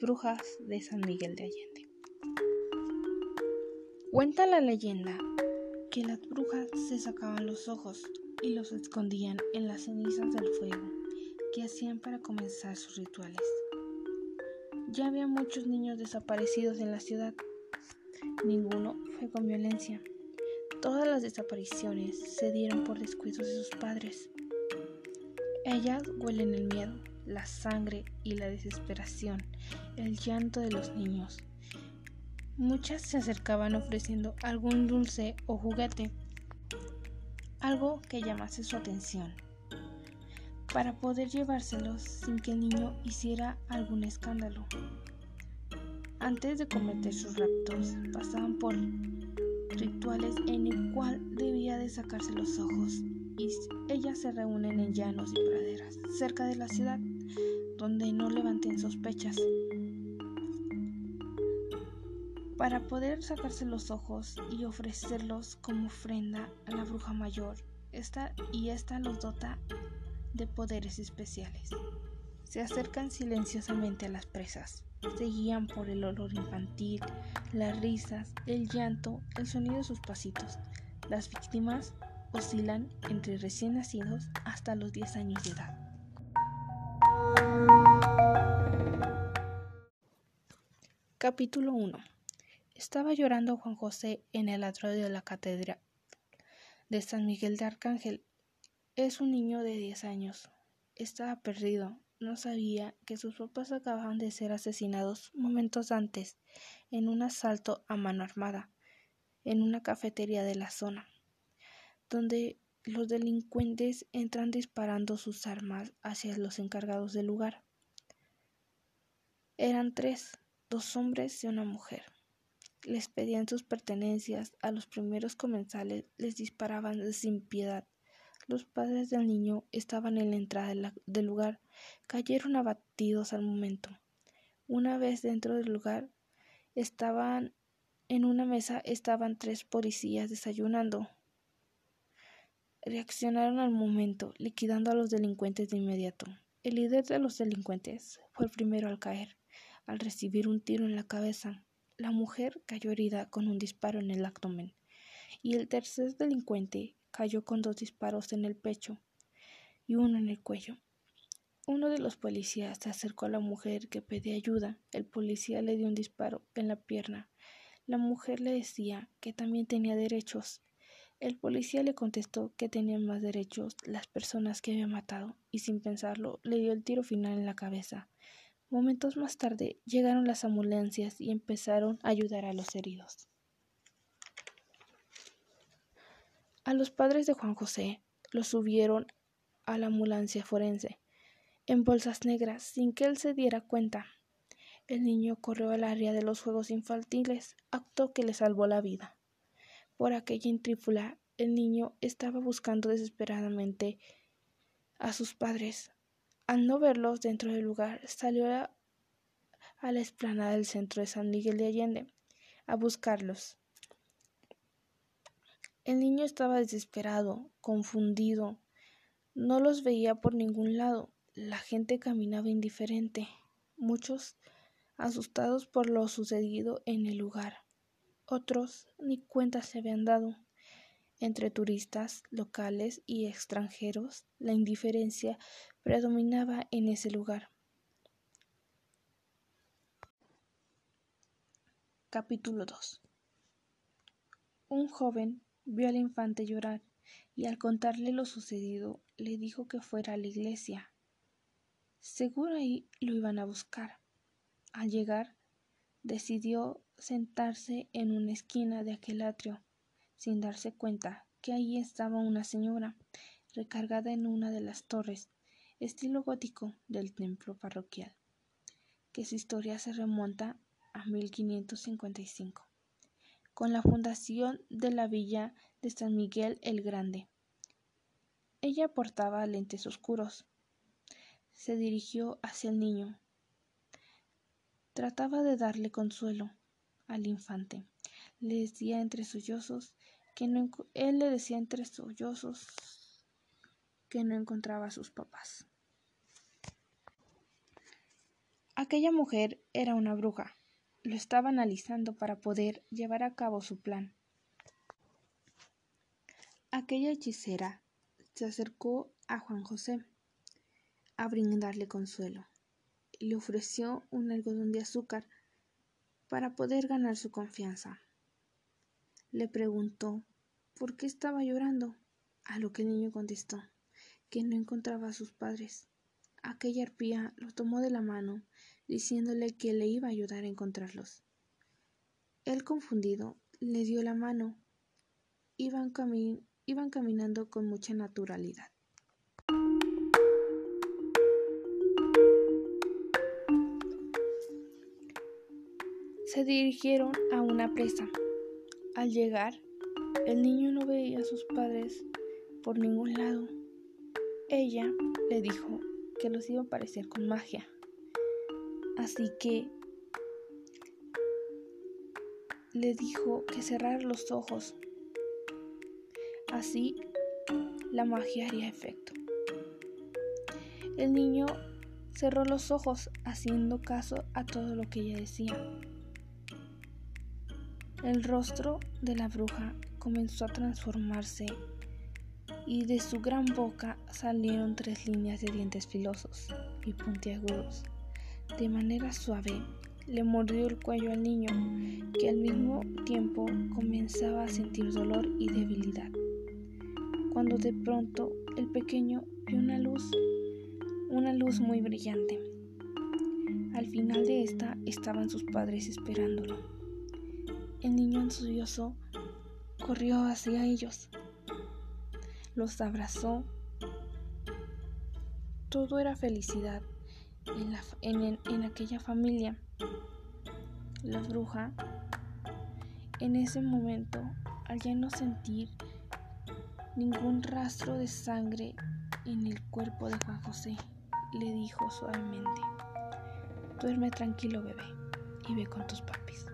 Brujas de San Miguel de Allende. Cuenta la leyenda que las brujas se sacaban los ojos y los escondían en las cenizas del fuego que hacían para comenzar sus rituales. Ya había muchos niños desaparecidos en la ciudad. Ninguno fue con violencia. Todas las desapariciones se dieron por descuidos de sus padres. Ellas huelen el miedo, la sangre y la desesperación, el llanto de los niños. Muchas se acercaban ofreciendo algún dulce o juguete, algo que llamase su atención, para poder llevárselos sin que el niño hiciera algún escándalo. Antes de cometer sus raptos, pasaban por rituales en el cual debía de sacarse los ojos y ellas se reúnen en llanos y praderas cerca de la ciudad donde no levanten sospechas. Para poder sacarse los ojos y ofrecerlos como ofrenda a la bruja mayor, esta, y esta los dota de poderes especiales. Se acercan silenciosamente a las presas, se guían por el olor infantil, las risas, el llanto, el sonido de sus pasitos. Las víctimas oscilan entre recién nacidos hasta los 10 años de edad. Capítulo 1 Estaba llorando Juan José en el atrio de la catedral de San Miguel de Arcángel. Es un niño de 10 años. Estaba perdido. No sabía que sus papás acababan de ser asesinados momentos antes en un asalto a mano armada en una cafetería de la zona, donde los delincuentes entran disparando sus armas hacia los encargados del lugar. Eran tres, dos hombres y una mujer. Les pedían sus pertenencias, a los primeros comensales les disparaban sin piedad. Los padres del niño estaban en la entrada del lugar, cayeron abatidos al momento. Una vez dentro del lugar, estaban en una mesa estaban tres policías desayunando. Reaccionaron al momento, liquidando a los delincuentes de inmediato. El líder de los delincuentes fue el primero al caer al recibir un tiro en la cabeza. La mujer cayó herida con un disparo en el abdomen y el tercer delincuente cayó con dos disparos en el pecho y uno en el cuello. Uno de los policías se acercó a la mujer que pedía ayuda. El policía le dio un disparo en la pierna. La mujer le decía que también tenía derechos. El policía le contestó que tenían más derechos las personas que había matado y sin pensarlo le dio el tiro final en la cabeza. Momentos más tarde llegaron las ambulancias y empezaron a ayudar a los heridos. A los padres de Juan José los subieron a la ambulancia forense en bolsas negras sin que él se diera cuenta. El niño corrió al área de los juegos infantiles, acto que le salvó la vida. Por aquella intrífula, el niño estaba buscando desesperadamente a sus padres, al no verlos dentro del lugar, salió a, la explanada del centro de San Miguel de Allende a buscarlos. El niño estaba desesperado, confundido. No los veía por ningún lado. La gente caminaba indiferente, muchos asustados por lo sucedido en el lugar. Otros ni cuenta se habían dado. Entre turistas locales y extranjeros, la indiferencia predominaba en ese lugar. Capítulo 2 Un joven vio al infante llorar y al contarle lo sucedido le dijo que fuera a la iglesia. Seguro ahí lo iban a buscar. Al llegar, decidió sentarse en una esquina de aquel atrio sin darse cuenta que allí estaba una señora recargada en una de las torres, estilo gótico del templo parroquial, que su historia se remonta a 1555, con la fundación de la villa de San Miguel el Grande. Ella portaba lentes oscuros. Se dirigió hacia el niño. Trataba de darle consuelo al infante. Le decía entre sollozos que no, él le decía entre sollozos que no encontraba a sus papás. Aquella mujer era una bruja. Lo estaba analizando para poder llevar a cabo su plan. Aquella hechicera se acercó a Juan José a brindarle consuelo le ofreció un algodón de azúcar para poder ganar su confianza. Le preguntó por qué estaba llorando, a lo que el niño contestó que no encontraba a sus padres. Aquella arpía lo tomó de la mano, diciéndole que le iba a ayudar a encontrarlos. Él confundido le dio la mano. Iban, iban caminando con mucha naturalidad. Se dirigieron a una presa. Al llegar, el niño no veía a sus padres por ningún lado. Ella le dijo que los iba a aparecer con magia. Así que le dijo que cerrara los ojos. Así la magia haría efecto. El niño cerró los ojos haciendo caso a todo lo que ella decía. El rostro de la bruja comenzó a transformarse y de su gran boca salieron tres líneas de dientes filosos y puntiagudos. De manera suave le mordió el cuello al niño, que al mismo tiempo comenzaba a sentir dolor y debilidad. Cuando de pronto el pequeño vio una luz, una luz muy brillante. Al final de esta estaban sus padres esperándolo. El niño ansioso corrió hacia ellos, los abrazó. Todo era felicidad en, aquella familia. La bruja, en ese momento, al ya no sentir ningún rastro de sangre en el cuerpo de Juan José, le dijo suavemente, duerme tranquilo bebé y ve con tus papis.